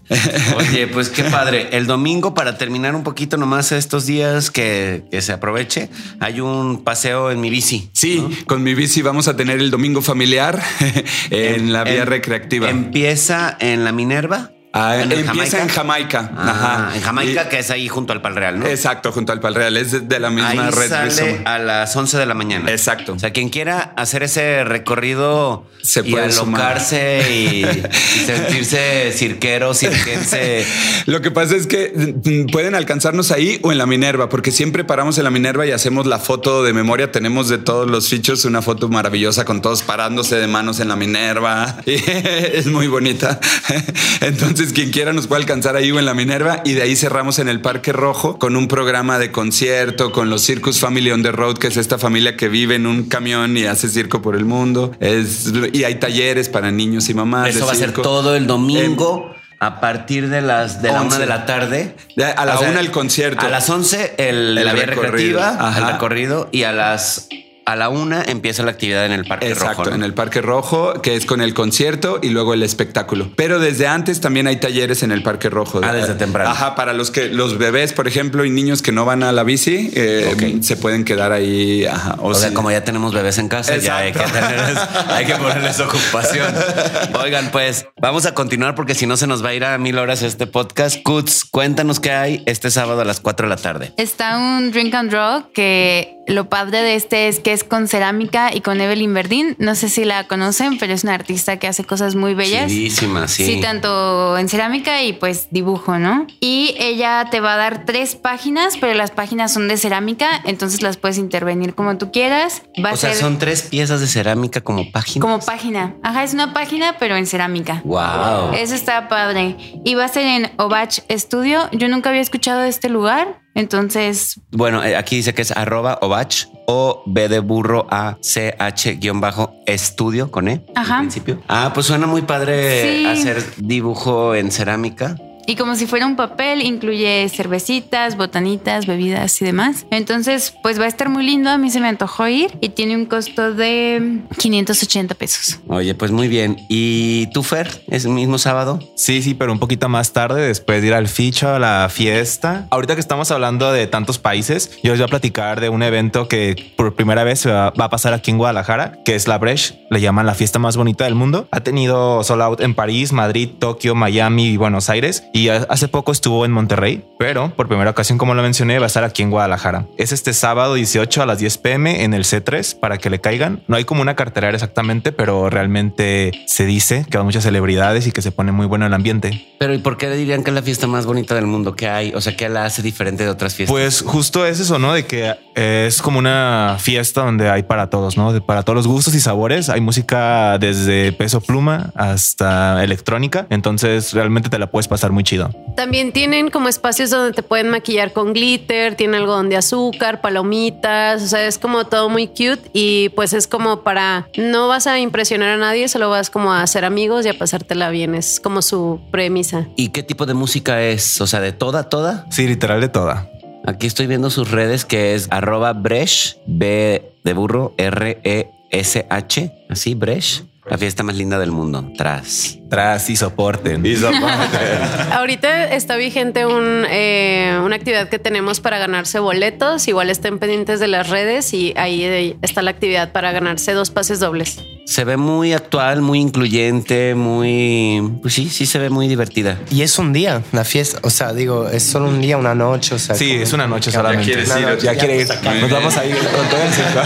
Oye, (laughs) pues qué padre. El domingo, para terminar un poquito nomás estos días que, que se aproveche, hay un paseo en mi bici. Sí, ¿no? con mi bici vamos a tener el domingo familiar (laughs) en la vía recreativa. Empieza en la Minerva. Ah, ¿En el empieza en Jamaica. Ah, en Jamaica, Y- que es ahí junto al Palreal, ¿no? Exacto, junto al Palreal. Es de, de la misma Ahí red. sale Rizoma. a las 11 de la mañana. Exacto. O sea, quien quiera hacer ese recorrido Se y puede alocarse y, (laughs) y sentirse cirquero, cirquense. Lo que pasa es que mm, pueden alcanzarnos ahí o en la Minerva, porque siempre paramos en la Minerva y hacemos la foto de memoria. Tenemos de todos los fichos una foto maravillosa con todos parándose de manos en la Minerva. (laughs) Es muy bonita. (laughs) Entonces, quien quiera nos puede alcanzar ahí o en la Minerva y de ahí cerramos en el Parque Rojo con un programa de concierto con los Circus Family on the Road, que es esta familia que vive en un camión y hace circo por el mundo. Es, y hay talleres para niños y mamás. Eso de va a ser todo el domingo. A partir de las de la 11. una de la tarde. A la una el concierto. A las 11 el, El la vía recorrido. recreativa, Ajá. el recorrido. Y a las a la una empieza la actividad en el Parque Exacto, Rojo. ¿no? en el Parque Rojo, que es con el concierto y luego el espectáculo. Pero desde antes también hay talleres en el Parque Rojo. Ah, desde temprano. Ajá, para los que los bebés, por ejemplo, y niños que no van a la bici, eh, se pueden quedar ahí. Ajá, O sea, como ya tenemos bebés en casa, ya hay que, Exacto. tenerles, hay que ponerles ocupación. (laughs) Oigan, pues vamos a continuar porque si no se nos va a ir a mil horas este podcast. Kuts, cuéntanos qué hay este sábado a las 4 de la tarde. Está un drink and draw que lo padre de este es que es con cerámica y con Evelyn Verdín. No sé si la conocen, pero es una artista que hace cosas muy bellas. Chidísima, sí. Sí, tanto en cerámica y pues dibujo, ¿no? Y ella te va a dar tres páginas, pero las páginas son de cerámica, entonces las puedes intervenir como tú quieras. Va o a sea, ser son tres piezas de cerámica como páginas. como página. Ajá, es una página, pero en cerámica. Wow. Eso está padre. Y va a ser en Obach Studio. Yo nunca había escuchado de este lugar. Entonces, Bueno, eh, aquí dice que es arroba ovach o B de burro a C H guion bajo estudio con E Ajá. al principio. Ah, pues suena muy padre Sí. hacer dibujo en cerámica. Y como si fuera un papel, incluye cervecitas, botanitas, bebidas y demás. Entonces, pues va a estar muy lindo. A mí se me antojó ir y tiene un costo de 580 pesos. Oye, pues muy bien. ¿Y tú, Fer? ¿Es el mismo sábado? Sí, sí, pero un poquito más tarde, después de ir al ficho, a la fiesta. Ahorita que estamos hablando de tantos países, yo les voy a platicar de un evento que por primera vez se va, va a pasar aquí en Guadalajara, que es la Breche. Le llaman la fiesta más bonita del mundo. Ha tenido sold out en París, Madrid, Tokio, Miami y Buenos Aires. Y ha- hace poco estuvo en Monterrey, pero por primera ocasión, como lo mencioné, va a estar aquí en Guadalajara. Es este sábado 18 a las 10 pm en el C3 para que le caigan. No hay como una cartelera exactamente, pero realmente se dice que hay muchas celebridades y que se pone muy bueno el ambiente. Pero ¿y por qué dirían que es la fiesta más bonita del mundo que hay? O sea, ¿qué la hace diferente de otras fiestas? Pues justo es eso, ¿no? De que eh, es como una fiesta donde hay para todos, ¿no? De- para todos los gustos y sabores. Hay música desde peso pluma hasta electrónica. Entonces realmente te la puedes pasar muy chido. También tienen como espacios donde te pueden maquillar con glitter, tiene algodón de azúcar, palomitas, o sea, es como todo muy cute y pues es como para, no vas a impresionar a nadie, solo vas como a hacer amigos y a pasártela bien, es como su premisa. ¿Y qué tipo de música es? O sea, de toda, toda. Sí, literal de toda. Aquí estoy viendo sus redes que es arroba bresh, B de burro, R E S H, así bresh, la fiesta más linda del mundo. Tras. Tras y soporten. (laughs) Ahorita está vigente un, eh, una actividad que tenemos para ganarse boletos, igual estén pendientes de las redes y ahí está la actividad para ganarse dos pases dobles. Se ve muy actual, muy incluyente, muy, pues sí, sí se ve muy divertida. Y es un día, la fiesta. O sea, digo, es solo un día, una noche. O sea, Sí, es una noche Ya solamente. quieres ir, ya ya quiere ir. Nos vamos a ir con todo el circo.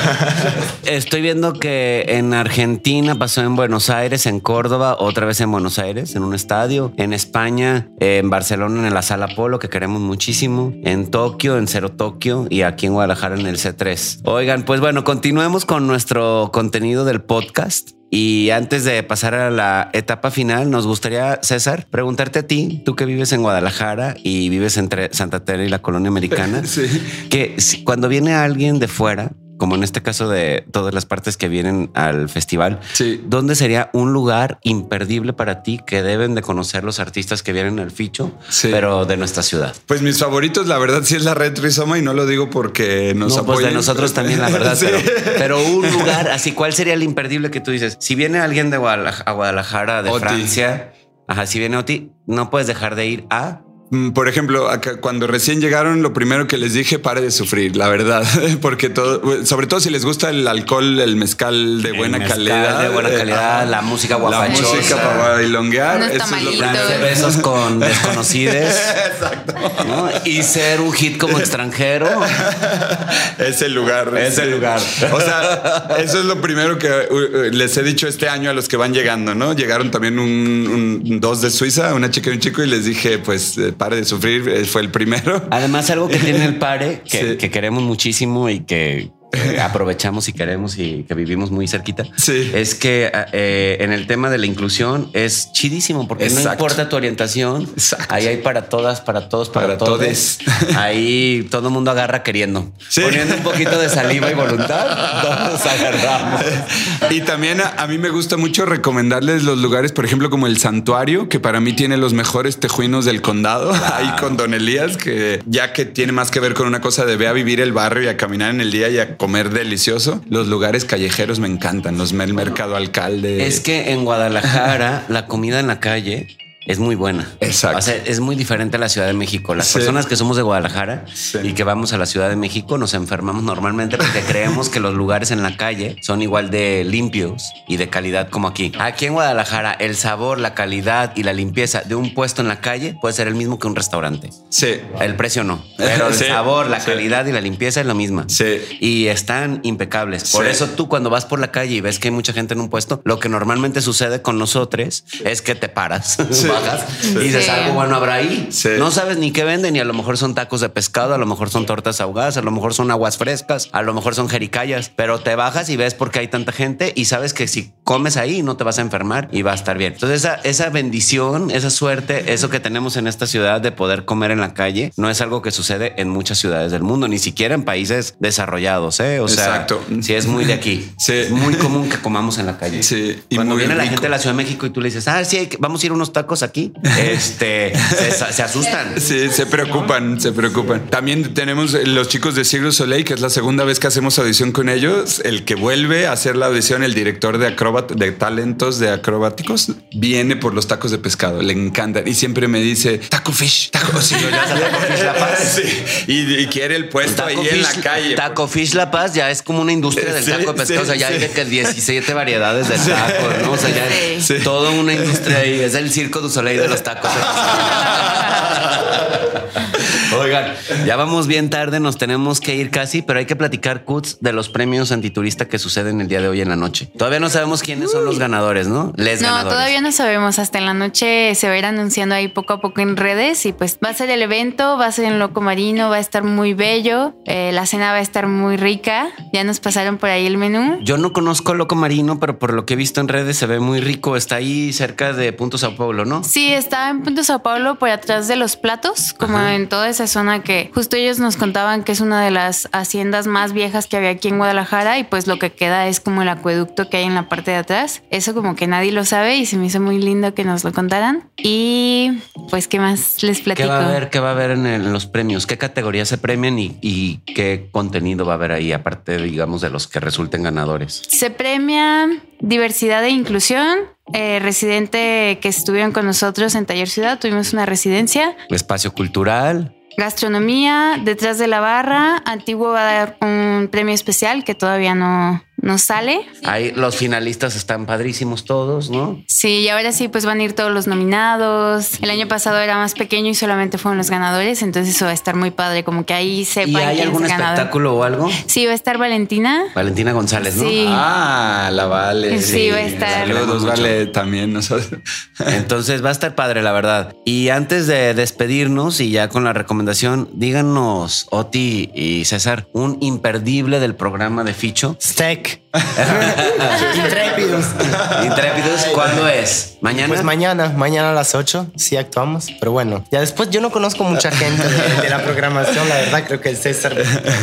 (laughs) Estoy viendo que en Argentina pasó en Buenos Aires, en Córdoba, otra vez en Buenos Aires, en un estadio, en España, en Barcelona, en la Sala Polo, que queremos muchísimo, en Tokio, en Cero Tokio y aquí en Guadalajara en el C3. Oigan, pues bueno, continuemos con nuestro contenido del podcast. Y antes de pasar a la etapa final, nos gustaría, César, preguntarte a ti, tú que vives en Guadalajara y vives entre Santa Teresa y la colonia americana, (laughs) Sí. que si- cuando viene alguien de fuera, como en este caso de todas las partes que vienen al festival, Sí. ¿dónde sería un lugar imperdible para ti que deben de conocer los artistas que vienen al ficho, Sí. pero de nuestra ciudad? Pues mis favoritos, la verdad, sí es la red Rizoma y no lo digo porque nos no, pues de nosotros también, la verdad, (laughs) Sí. pero, pero un lugar así, ¿cuál sería el imperdible que tú dices? Si viene alguien de a Guadalajara, de Oti. Francia, ajá, si viene Oti, no puedes dejar de ir a Por ejemplo, acá, cuando recién llegaron, lo primero que les dije, pare de sufrir, la verdad, (laughs) porque todo, sobre todo si les gusta el alcohol, el mezcal de buena mezcal calidad, de buena eh, calidad, la música la guapachosa. música para bailonguear, eso es lo primero. besos con (laughs) desconocidos ¿no? y ser un hit como extranjero. (laughs) Es el lugar. Es el lugar. O sea, eso es lo primero que uh, uh, les he dicho este año a los que van llegando, ¿no? Llegaron también un, un- dos de Suiza, una chica y un chico, y les dije, pues, eh, pare de sufrir, eh, fue el primero. Además, algo que tiene el (laughs) pare, que, Sí. que queremos muchísimo y que eh, (laughs) aprovechamos y queremos y que vivimos muy cerquita, Sí. es que eh, en el tema de la inclusión es chidísimo porque no importa tu orientación, Exacto. ahí hay para todas, para todos, para, Para todos. todes. (laughs) Ahí todo el mundo agarra queriendo. Sí. Poniendo un poquito de saliva y voluntad, (laughs) todos agarramos. Y también a, a mí me gusta mucho recomendarles los lugares, por ejemplo, como el Santuario, que para mí tiene los mejores tejuinos del condado, ahí con Don Elías, que ya que tiene más que ver con una cosa de ve a vivir el barrio y a caminar en el día y a comer delicioso. Los lugares callejeros me encantan, los el mercado alcalde. Es que en Guadalajara (laughs) la comida en la calle es muy buena. Exacto. O sea, es muy diferente a la Ciudad de México. Las Sí. personas que somos de Guadalajara Sí. y que vamos a la Ciudad de México nos enfermamos normalmente porque (laughs) creemos que los lugares en la calle son igual de limpios y de calidad como aquí. Aquí en Guadalajara, el sabor, la calidad y la limpieza de un puesto en la calle puede ser el mismo que un restaurante. Sí. El precio no, pero el Sí, sabor, la calidad y la limpieza es la misma. Sí. Y están impecables. Por eso tú cuando vas por la calle y ves que hay mucha gente en un puesto, lo que normalmente sucede con nosotros es que te paras, bajas y dices Sí. algo bueno habrá ahí. Sí. No sabes ni qué venden y a lo mejor son tacos de pescado, a lo mejor son tortas ahogadas, a lo mejor son aguas frescas, a lo mejor son jericayas, pero te bajas y ves por qué hay tanta gente y sabes que si comes ahí no te vas a enfermar y va a estar bien. Entonces esa, esa bendición, esa suerte, eso que tenemos en esta ciudad de poder comer en la calle, no es algo que sucede en muchas ciudades del mundo, ni siquiera en países desarrollados, ¿eh? O sea, Exacto. sí es muy de aquí. Sí. Es muy común que comamos en la calle. Sí, y Cuando viene la rico. gente de la Ciudad de México y tú le dices, ah, sí, vamos a ir a unos tacos aquí, este, se, se asustan. (laughs) Sí, se preocupan, se preocupan. También tenemos los chicos de du Soleil, que es la segunda vez que hacemos audición con ellos. El que vuelve a hacer la audición, el director de de talentos de acrobáticos, viene por los tacos de pescado. Le encanta y siempre me dice taco fish, taco. Sí, ya Taco Fish La Paz. Sí, y, y quiere el puesto ahí en la calle. Taco Fish La Paz ya es como una industria del Sí, taco de pescado. sí, o sea, ya hay de que 17 variedades de taco, ¿no? O sea, ya toda una industria ahí. Es el circo du soleil de los tacos. de pescado. (laughs) Oigan, ya vamos bien tarde, nos tenemos que ir casi, pero hay que platicar, Cuts, de los premios antiturista que suceden el día de hoy en la noche. Todavía no sabemos quiénes son los ganadores, ¿no? Les No, ganadores. todavía no sabemos. Hasta en la noche se va a ir anunciando ahí poco a poco en redes y pues va a ser el evento, va a ser en Loco Marino, va a estar muy bello, eh, la cena va a estar muy rica. Ya nos pasaron por ahí el menú. Yo no conozco Loco Marino, pero por lo que he visto en redes se ve muy rico. Está ahí cerca de Punto Sao Paulo, ¿no? Sí, está en Punto Sao Paulo, por atrás de los platos, como en toda esa zona que justo ellos nos contaban que es una de las haciendas más viejas que había aquí en Guadalajara y pues lo que queda es como el acueducto que hay en la parte de atrás. Eso como que nadie lo sabe y se me hizo muy lindo que nos lo contaran. Y pues, ¿qué más les ¿Qué platico? va a haber? ¿Qué va a haber en, el- en los premios? ¿Qué categorías se premian y, y qué contenido va a haber ahí, aparte, digamos, de los que resulten ganadores? Se premia diversidad e inclusión. Eh, residente que estuvieron con nosotros en Taller Ciudad, tuvimos una residencia. Espacio cultural. Gastronomía, detrás de la barra. Antiguo va a dar un premio especial que todavía no, no sale. Ahí los finalistas están padrísimos todos, ¿no? Sí, y ahora sí, pues van a ir todos los nominados. El año pasado era más pequeño y solamente fueron los ganadores, entonces eso va a estar muy padre, como que ahí sepan ¿Y hay quién algún es espectáculo o algo? Sí, va a estar Valentina. Valentina González, ¿no? Sí. Ah, la Vale. Sí, va a estar. Saludos. Vale, también nosotros. (laughs) Entonces va a estar padre, la verdad. Y antes de despedirnos y ya con la recomendación, díganos, Oti y César, un imperdible del programa de Ficho. Steak. week. (laughs) Intrépidos. Intrépidos, ¿cuándo es? ¿Mañana? Pues mañana, mañana a las 8 sí actuamos, pero bueno, ya después yo no conozco mucha gente de, de la programación, la verdad creo que el César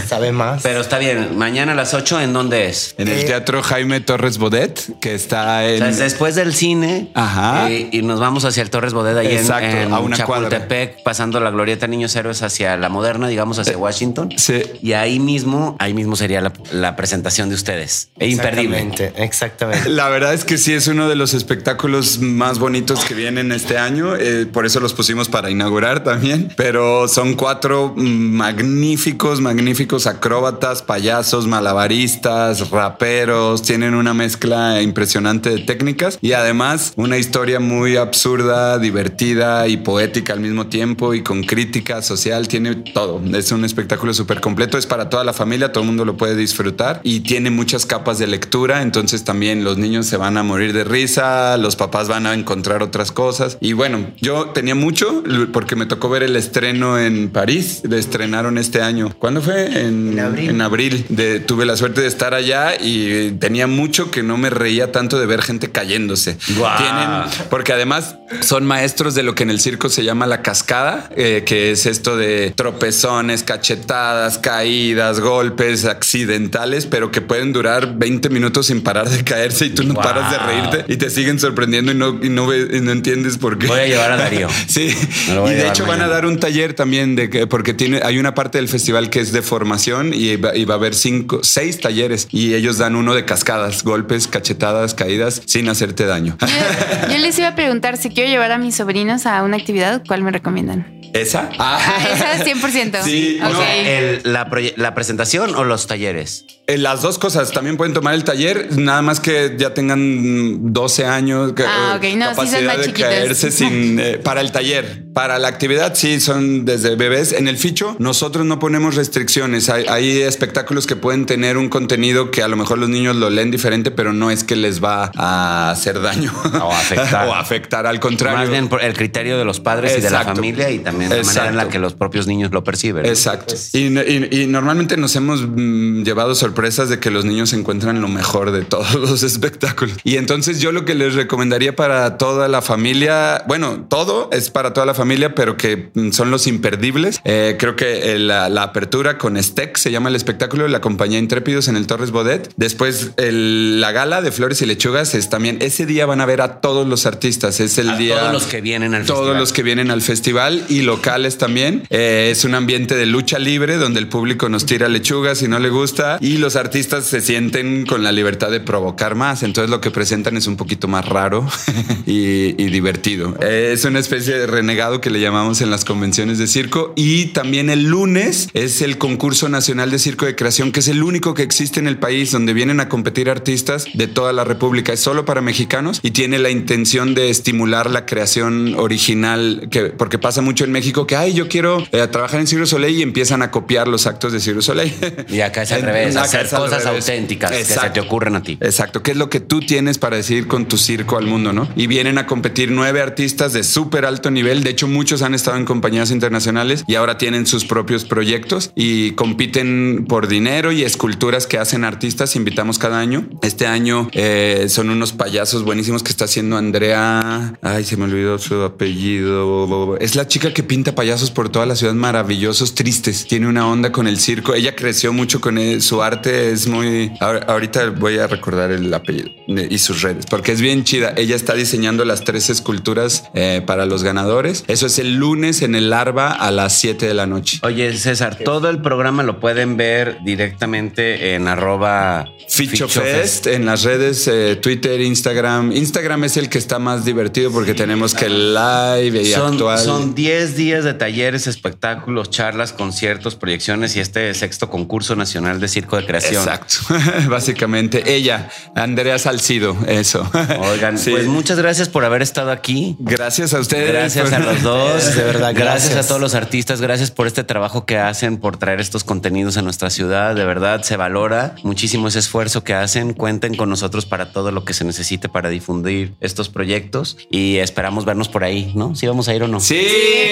sabe más. Pero está bien, mañana a las 8, ¿en dónde es? En el Eh, Teatro Jaime Torres Bodet, que está O en. sea, es después del cine Ajá. eh, y nos vamos hacia el Torres Bodega ahí en- Exacto, en, a una Chapultepec, pasando la glorieta Niños Héroes hacia la moderna, digamos, hacia Washington. Sí. Y ahí mismo, ahí mismo sería la, la presentación de ustedes. E imperdible. Exactamente, exactamente. La verdad es que sí es uno de los espectáculos más bonitos que vienen este año. eh, por eso los pusimos para inaugurar también. Pero son cuatro magníficos, magníficos acróbatas, payasos, malabaristas, raperos. Tienen una mezcla impresionante de técnicas y además una historia muy absurda, divertida y poética al mismo tiempo y con crítica social. Tiene todo. Es un espectáculo súper completo. Es para toda la familia. Todo el mundo lo puede disfrutar y tiene muchas capas de lectura. Entonces también los niños se van a morir de risa, los papás van a encontrar otras cosas. Y bueno, yo tenía mucho porque me tocó ver el estreno en París. Le estrenaron este año. ¿Cuándo fue? En, En abril. en abril. De, tuve la suerte de estar allá y tenía mucho que no me reía tanto de ver gente cayéndose. Guau. Tienen, porque además son maestros de lo que en el circo se llama la cascada, eh, que es esto de tropezones, cachetadas, caídas, golpes accidentales, pero que pueden durar 20 minutos sin parar de caerse y tú no Wow. paras de reírte y te siguen sorprendiendo y no, y no, ve- y no entiendes por qué. Voy a llevar a Darío. (laughs) Sí, y de hecho van a dar un taller también de que porque tiene hay una parte del festival que es de formación y va, y va a haber cinco, seis talleres y ellos dan uno de cascadas, golpes, cachetadas, caídas sin hacerte daño. Yo, yo les iba a preguntar si quiero llevar a mis sobrinos a una actividad, ¿cuál me recomiendan? ¿Esa? Ah, esa 100%. Sí, Ok. no, El- la, la presentación o los talleres? Eh, Las dos cosas. También pueden tomar el taller, nada más que ya tengan 12 años. Ah, ok. No, sí son capacidad más de caerse sin, (laughs) eh, para el taller. Para la actividad, sí, son desde bebés. En el ficho, nosotros no ponemos restricciones. Hay, hay espectáculos que pueden tener un contenido que a lo mejor los niños lo leen diferente, pero no es que les va a hacer daño O afectar. (laughs) o afectar. Al contrario. Más bien por el criterio de los padres y de la familia y también la manera en la que los propios niños lo perciben. Exacto. Y, y- y normalmente nos hemos mm, llevado sorpresas de que los niños encuentran lo mejor de todos (laughs) los espectáculos. Y entonces yo lo que les recomendaría para toda la familia, bueno, todo es para toda la familia, pero que son los imperdibles. Eh, creo que eh, la, la apertura con Steck se llama el espectáculo de la compañía Intrépidos en el Torres Bodet. Después el- la gala de Flores y Lechugas es también, ese día van a ver a todos los artistas. Es el A día... todos los que vienen al Todos festival. los que vienen al festival y locales también. Eh, es un ambiente de lucha libre donde el público nos tira lechugas si no le gusta y los artistas se sienten con la libertad de provocar más. Entonces lo que presentan es un poquito más raro (laughs) y, y divertido. Es una especie de renegado que le llamamos en las convenciones de circo y también el lunes es el concurso nacional de circo de creación que es el único que existe en el país donde vienen a competir artistas de toda la república. Es solo para mexicanos y tiene la intención de estimular la creación original, que, porque pasa mucho en México que, ay, yo quiero eh, trabajar en du Soleil y empiezan a copiar los actos de du Soleil. Y acá es al (laughs) revés, hacer es al auténticas que se Exacto. te ocurren a ti. Exacto, ¿qué es lo que tú tienes para decir con tu circo al mundo, no? Y vienen a competir nueve artistas de súper alto nivel. De hecho, muchos han estado en compañías internacionales y ahora tienen sus propios proyectos y compiten por dinero y esculturas que hacen artistas. Invitamos cada año. Este año eh, son unos payasos buenísimos que está haciendo Andrea. Ay, se me olvidó su apellido. Es la chica que pinta payasos por toda la ciudad, maravillosos, tristes. Tiene una onda con el circo. Ella creció mucho con él. Su arte es muy. Ahorita voy a recordar el apellido y sus redes porque es bien chida. Ella está diseñando las tres esculturas eh, para los ganadores. Eso es el lunes en el Larva a las 7 de la noche. Oye, César, todo el programa lo pueden ver directamente en arroba Ficho Fest en las redes eh, Twitter, Instagram. Instagram es el que está más divertido porque tenemos que live y Son, actual. son 10 días de talleres, espectáculos, charlas, conciertos, proyecciones y este sexto concurso nacional de circo de creación. Exacto. (laughs) (laughs) Básicamente ella, Andrea Salcido, eso. Oigan, (laughs) Sí. pues muchas gracias por haber estado aquí. Gracias a ustedes. Gracias a los dos. De verdad, gracias. (laughs) gracias. a todos los artistas. Gracias por este trabajo que hacen, por traer estos contenidos a nuestra ciudad. De verdad, se valora muchísimo ese esfuerzo que hacen. Cuenten con nosotros para todo lo que se necesite para difundir estos proyectos y esperamos vernos por ahí, ¿no? Si vamos a ir o no. Sí,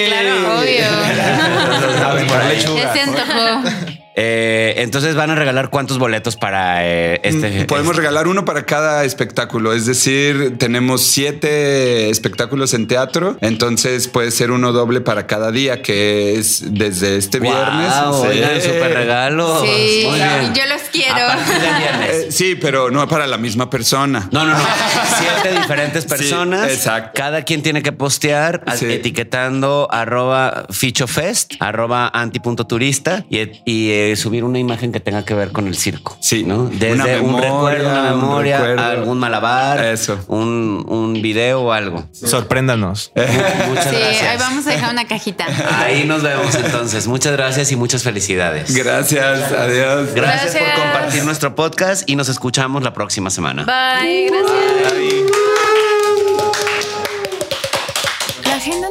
claro, obvio. Por ahí. Se antojó. Eh, entonces van a regalar cuántos boletos para eh, este. Podemos regalar uno para cada espectáculo, es decir, tenemos siete espectáculos en teatro, entonces puede ser uno doble para cada día, que es desde este viernes. oigan, Sí. súper regalos. Sí, Muy bien. yo los quiero. (laughs) Eh, sí, pero no para la misma persona. No, no, no. Siete diferentes personas. exacto. Cada quien tiene que postear Sí. etiquetando arroba fichofest, arroba anti.turista y, y, subir una imagen que tenga que ver con el circo. Sí. ¿no? Desde Una un memoria, recuerdo, una un memoria, recuerdo. algún malabar, Eso. Un, un video o algo. Sorpréndanos. Muchas Sí, gracias. ahí vamos a dejar una cajita. Ahí nos vemos entonces. Muchas gracias y muchas felicidades. Gracias, adiós. Gracias, por compartir nuestro podcast y nos escuchamos la próxima semana. Bye, gracias. La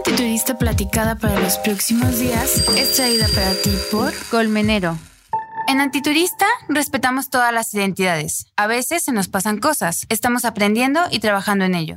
antiturista platicada para los próximos días es traída para ti por Colmenero. En Antiturista respetamos todas las identidades. A veces se nos pasan cosas. Estamos aprendiendo y trabajando en ello.